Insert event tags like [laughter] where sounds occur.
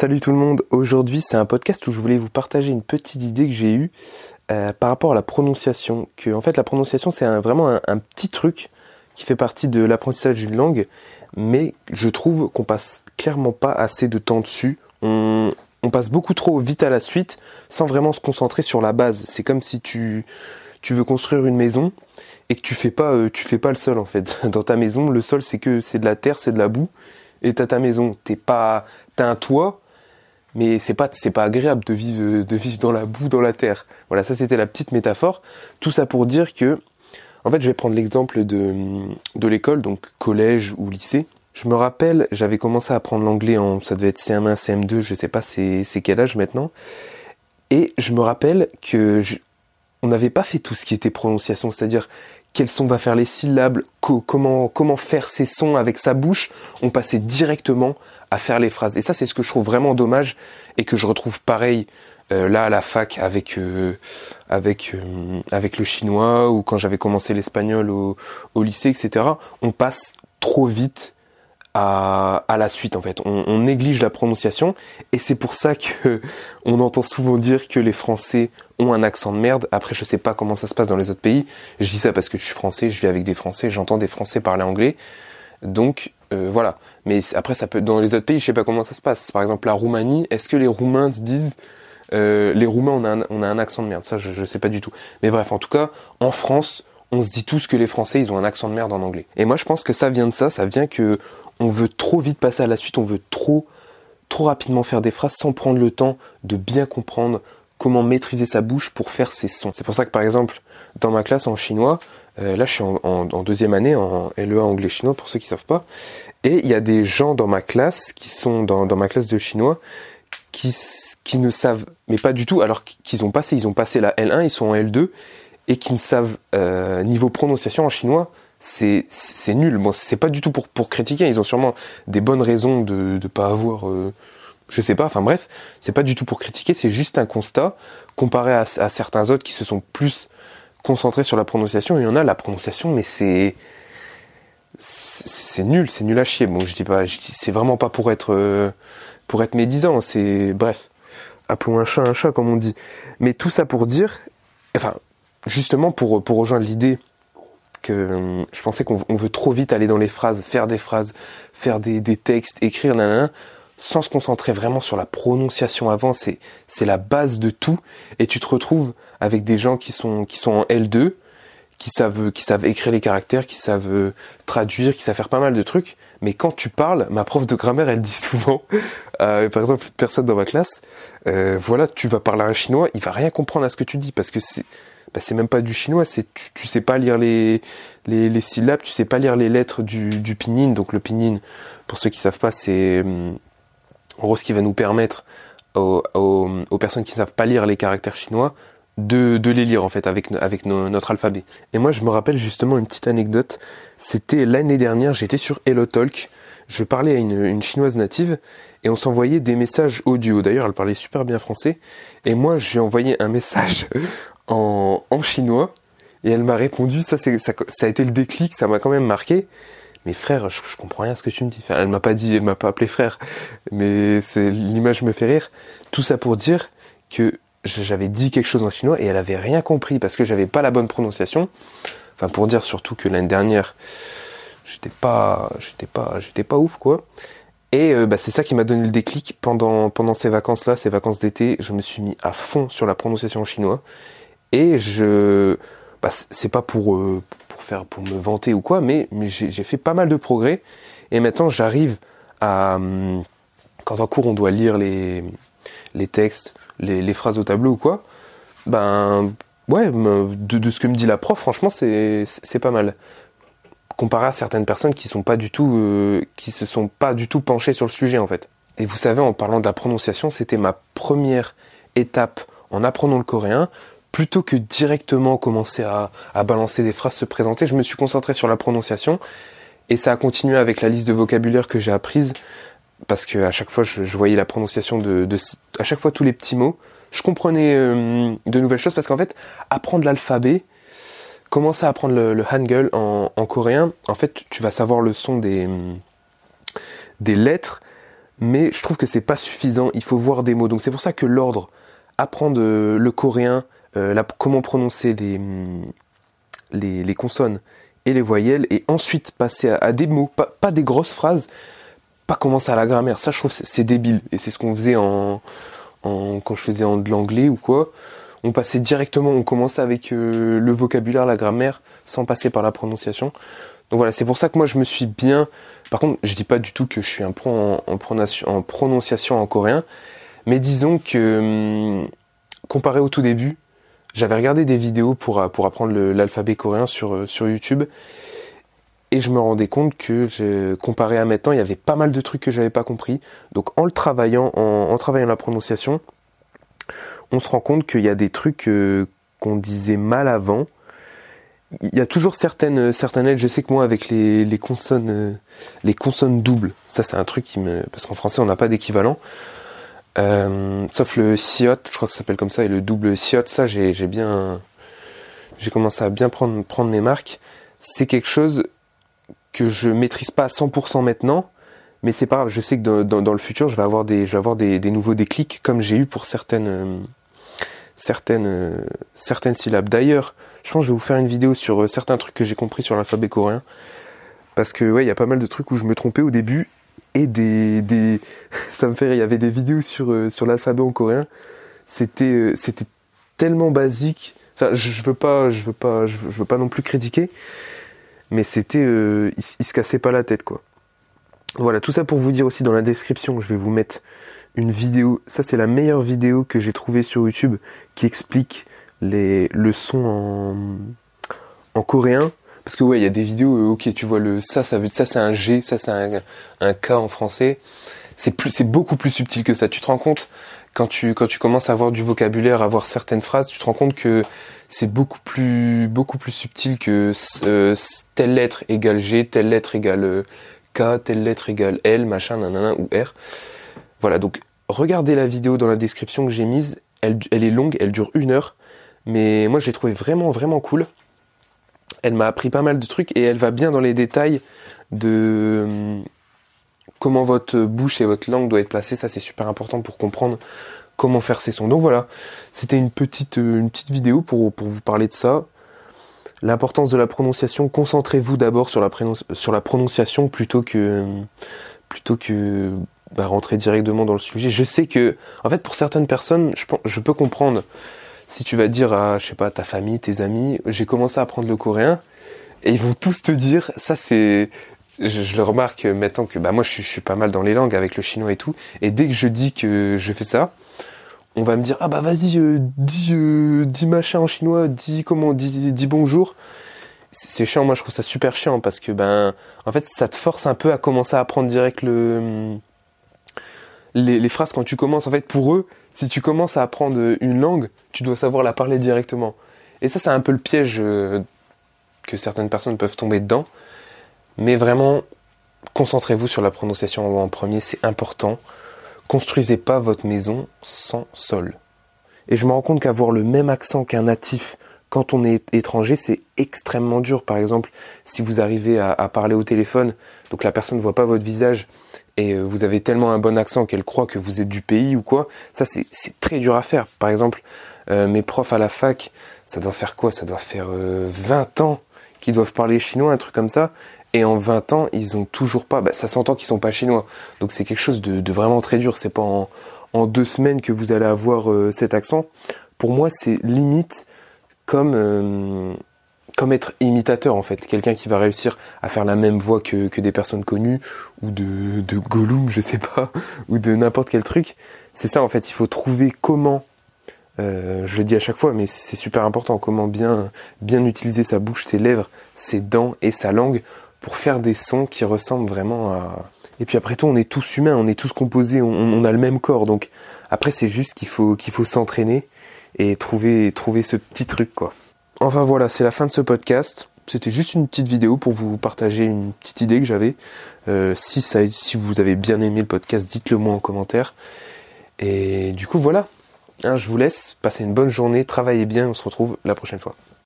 Salut tout le monde, aujourd'hui c'est un podcast où je voulais vous partager une petite idée que j'ai eue euh, par rapport à la prononciation. Que en fait la prononciation c'est vraiment un, petit truc qui fait partie de l'apprentissage d'une langue, mais je trouve qu'on passe clairement pas assez de temps dessus. On, passe beaucoup trop vite à la suite sans vraiment se concentrer sur la base. C'est comme si tu, tu veux construire une maison et que tu fais pas euh, tu fais pas le sol en fait. [laughs] Dans ta maison, le sol c'est que c'est de la terre, c'est de la boue et t'as ta maison. T'es pas t'as un toit, mais c'est pas c'est pas agréable de vivre de vivre dans la boue, dans la terre. Voilà, ça c'était la petite métaphore. Tout ça pour dire que en fait, je vais prendre l'exemple de de l'école, donc collège ou lycée. Je me rappelle, j'avais commencé à apprendre l'anglais en, ça devait être CM1, CM2, je sais pas c'est, quel âge maintenant. Et je me rappelle que on n'avait pas fait tout ce qui était prononciation, c'est-à-dire quels son va faire les syllabes, comment, comment faire ses sons avec sa bouche. On passait directement à faire les phrases. Et ça, c'est ce que je trouve vraiment dommage et que je retrouve pareil euh, là à la fac avec euh, avec euh, avec le chinois ou quand j'avais commencé l'espagnol au, au lycée, etc. On passe trop vite à, à, la suite en fait. On, on néglige la prononciation et c'est pour ça que [laughs] on entend souvent dire que les Français ont un accent de merde. Après, je sais pas comment ça se passe dans les autres pays. Je dis ça parce que je suis français, je vis avec des Français, j'entends des Français parler anglais. Donc euh, voilà. Mais après, ça peut dans les autres pays, je sais pas comment ça se passe. Par exemple, la Roumanie, est-ce que les Roumains se disent euh, les Roumains on a, un, on a un accent de merde? Ça, je, je sais pas du tout. Mais bref, en tout cas, en France, on se dit tous que les Français, ils ont un accent de merde en anglais. Et moi, je pense que ça vient de ça. Ça vient que on veut trop vite passer à la suite, on veut trop, trop rapidement faire des phrases sans prendre le temps de bien comprendre comment maîtriser sa bouche pour faire ses sons. C'est pour ça que par exemple, dans ma classe en chinois, euh, là je suis en, deuxième année en LEA anglais chinois pour ceux qui savent pas, et il y a des gens dans ma classe qui sont dans, dans ma classe de chinois qui, qui ne savent, mais pas du tout, alors qu'ils ont passé, ils ont passé la L1, ils sont en L2, et qui ne savent euh, niveau prononciation en chinois c'est c'est nul. Bon, c'est pas du tout pour pour critiquer. Ils ont sûrement des bonnes raisons de de pas avoir. Euh, je sais pas. Enfin bref, c'est pas du tout pour critiquer. C'est juste un constat comparé à, à, certains autres qui se sont plus concentrés sur la prononciation. Il y en a la prononciation, mais c'est c'est nul. C'est nul à chier. Bon, je dis pas. C'est vraiment pas pour être euh, pour être médisant. C'est bref. Appelons un chat un chat comme on dit. Mais tout ça pour dire. Enfin, justement pour pour rejoindre l'idée que euh, je pensais qu'on veut trop vite aller dans les phrases, faire des phrases, faire des, des textes, écrire, sans se concentrer vraiment sur la prononciation avant. C'est la base de tout. Et tu te retrouves avec des gens qui sont qui sont en L2, qui savent qui savent écrire les caractères, qui savent euh, traduire, qui savent faire pas mal de trucs. Mais quand tu parles, ma prof de grammaire, elle dit souvent, [laughs] euh, par exemple, une personne dans ma classe, euh, voilà, tu vas parler un chinois, il va rien comprendre à ce que tu dis parce que c'est bah, c'est même pas du chinois, c'est tu, sais pas lire les, les, syllabes, tu sais pas lire les lettres du, du pinyin. Donc le pinyin, pour ceux qui savent pas, c'est en gros ce qui va nous permettre aux, aux, personnes qui savent pas lire les caractères chinois de, de les lire en fait avec, avec notre alphabet. Et moi je me rappelle justement une petite anecdote, c'était l'année dernière, j'étais sur HelloTalk, je parlais à une, une chinoise native et on s'envoyait des messages audio. D'ailleurs, elle parlait super bien français. Et moi, j'ai envoyé un message en, en chinois et elle m'a répondu. Ça, ça, ça, a été le déclic. Ça m'a quand même marqué. Mais frère, je, je, comprends rien à ce que tu me dis. Enfin, elle m'a pas dit, elle m'a pas appelé frère, mais c'est l'image me fait rire. Tout ça pour dire que j'avais dit quelque chose en chinois et elle avait rien compris parce que j'avais pas la bonne prononciation. Enfin, pour dire surtout que l'année dernière, j'étais pas, j'étais pas, j'étais pas ouf quoi. Et euh, bah, c'est ça qui m'a donné le déclic pendant pendant ces vacances là, ces vacances d'été. Je me suis mis à fond sur la prononciation en chinois et je, bah, c'est pas pour euh, pour faire pour me vanter ou quoi, mais mais j'ai fait pas mal de progrès. Et maintenant, j'arrive à hum, quand en cours on doit lire les les textes, les, les phrases au tableau ou quoi, ben ouais, de, de ce que me dit la prof, franchement, c'est pas mal comparé à certaines personnes qui sont pas du tout euh, qui se sont pas du tout penchées sur le sujet en fait. Et vous savez, en parlant de la prononciation, c'était ma première étape en apprenant le coréen plutôt que directement commencer à, à, balancer des phrases, se présenter, je me suis concentré sur la prononciation et ça a continué avec la liste de vocabulaire que j'ai apprise parce que à chaque fois je, voyais la prononciation de, de, à chaque fois tous les petits mots, je comprenais euh, de nouvelles choses parce qu'en fait apprendre l'alphabet, commencer à apprendre le, le hangul en, en, coréen, en fait tu vas savoir le son des des lettres mais je trouve que c'est pas suffisant. Il faut voir des mots. Donc c'est pour ça que l'ordre, apprendre le coréen, la, comment prononcer les, les, les, consonnes et les voyelles, et ensuite passer à, des mots, pas, pas, des grosses phrases, pas commencer à la grammaire. Ça, je trouve c'est débile. Et c'est ce qu'on faisait en, en, quand je faisais en, de l'anglais ou quoi. On passait directement, on commençait avec euh, le vocabulaire, la grammaire, sans passer par la prononciation. Donc voilà, c'est pour ça que moi je me suis bien. Par contre, je dis pas du tout que je suis un pro en, prononciation en coréen, mais disons que hum, comparé au tout début, j'avais regardé des vidéos pour, pour apprendre l'alphabet coréen sur, euh, sur YouTube et je me rendais compte que comparé à maintenant, il y avait pas mal de trucs que j'avais pas compris. Donc en le travaillant, en, travaillant la prononciation, on se rend compte qu'il y a des trucs euh, qu'on disait mal avant. Il y a toujours certaines certaines lettres. Je sais que moi avec les, les consonnes euh, les consonnes doubles, ça c'est un truc qui me parce qu'en français on n'a pas d'équivalent. Euh, sauf le siot, je crois que ça s'appelle comme ça, et le double siot, ça j'ai bien j'ai commencé à bien prendre prendre mes marques. C'est quelque chose que je maîtrise pas à 100% maintenant, mais c'est pas grave. Je sais que dans, le futur, je vais avoir des, je vais avoir des, nouveaux déclics comme j'ai eu pour certaines, certaines, certaines syllabes. D'ailleurs, je pense que je vais vous faire une vidéo sur euh, certains trucs que j'ai compris sur l'alphabet coréen, parce que ouais, il y a pas mal de trucs où je me trompais au début et des, des, [laughs] ça me fait, il y avait des vidéos sur sur l'alphabet en coréen. C'était, c'était tellement basique. Enfin, je, je veux pas, je veux pas, je veux pas non plus critiquer, mais c'était, euh, il, se cassait pas la tête quoi. Voilà, tout ça pour vous dire aussi dans la description, je vais vous mettre une vidéo. Ça c'est la meilleure vidéo que j'ai trouvée sur YouTube qui explique les leçons en, en coréen. Parce que ouais, il y a des vidéos, euh, ok, tu vois le ça, ça veut ça c'est un G, ça c'est un, un K en français. C'est plus, c'est beaucoup plus subtil que ça. Tu te rends compte quand tu quand tu commences à avoir du vocabulaire, à avoir certaines phrases, tu te rends compte que c'est beaucoup plus beaucoup plus subtil que euh, telle lettre égale G, telle lettre égale euh, K, telle lettre égale L, machin, nanana ou R. Voilà, donc regardez la vidéo dans la description que j'ai mise. Elle, elle est longue, elle dure une heure, mais moi je l'ai trouvée vraiment vraiment cool. Elle m'a appris pas mal de trucs et elle va bien dans les détails de hum, comment votre bouche et votre langue doivent être placées. Ça c'est super important pour comprendre comment faire ses sons. Donc voilà, c'était une petite, euh, une petite vidéo pour, pour vous parler de ça. L'importance de la prononciation, concentrez-vous d'abord sur la, sur la prononciation plutôt que, plutôt que bah, rentrer directement dans le sujet. Je sais que, en fait, pour certaines personnes, je, je peux comprendre si tu vas dire à, je sais pas, ta famille, tes amis, j'ai commencé à apprendre le coréen, et ils vont tous te dire, ça c'est, je, le remarque maintenant que, bah moi je, je suis pas mal dans les langues avec le chinois et tout, et dès que je dis que je fais ça, on va me dire ah bah vas-y euh, dis euh, dis machin en chinois, dis comment dis, dis bonjour. C'est chiant, moi je trouve ça super chiant parce que ben en fait ça te force un peu à commencer à apprendre direct le les, phrases quand tu commences en fait pour eux si tu commences à apprendre une langue tu dois savoir la parler directement et ça c'est un peu le piège euh, que certaines personnes peuvent tomber dedans mais vraiment concentrez-vous sur la prononciation en premier c'est important Construisez pas votre maison sans sol. Et je me rends compte qu'avoir le même accent qu'un natif quand on est étranger, c'est extrêmement dur. Par exemple, si vous arrivez à, parler au téléphone, donc la personne ne voit pas votre visage et euh, vous avez tellement un bon accent qu'elle croit que vous êtes du pays ou quoi, ça c'est très dur à faire. Par exemple, euh, mes profs à la fac, ça doit faire quoi? Ça doit faire 20 euh, ans qu'ils doivent parler chinois, un truc comme ça. Et en 20 ans, ils ont toujours pas. Bah, ça s'entend qu'ils sont pas chinois. Donc c'est quelque chose de, vraiment très dur. C'est pas en, deux semaines que vous allez avoir euh, cet accent. Pour moi, c'est limite comme euh, comme être imitateur en fait. Quelqu'un qui va réussir à faire la même voix que, que des personnes connues ou de, de Gollum, je sais pas, [laughs] ou de n'importe quel truc. C'est ça en fait. Il faut trouver comment euh, je le dis à chaque fois, mais c'est super important, comment bien, bien utiliser sa bouche, ses lèvres, ses dents et sa langue pour faire des sons qui ressemblent vraiment à... Et puis après tout, on est tous humains, on est tous composés, on, a le même corps. Donc après, c'est juste qu'il faut qu'il faut s'entraîner et trouver trouver ce petit truc quoi. Enfin voilà, c'est la fin de ce podcast. C'était juste une petite vidéo pour vous partager une petite idée que j'avais. Euh, si ça, si vous avez bien aimé le podcast, dites-le moi en commentaire. Et du coup voilà, hein, je vous laisse. Passez une bonne journée, travaillez bien. On se retrouve la prochaine fois.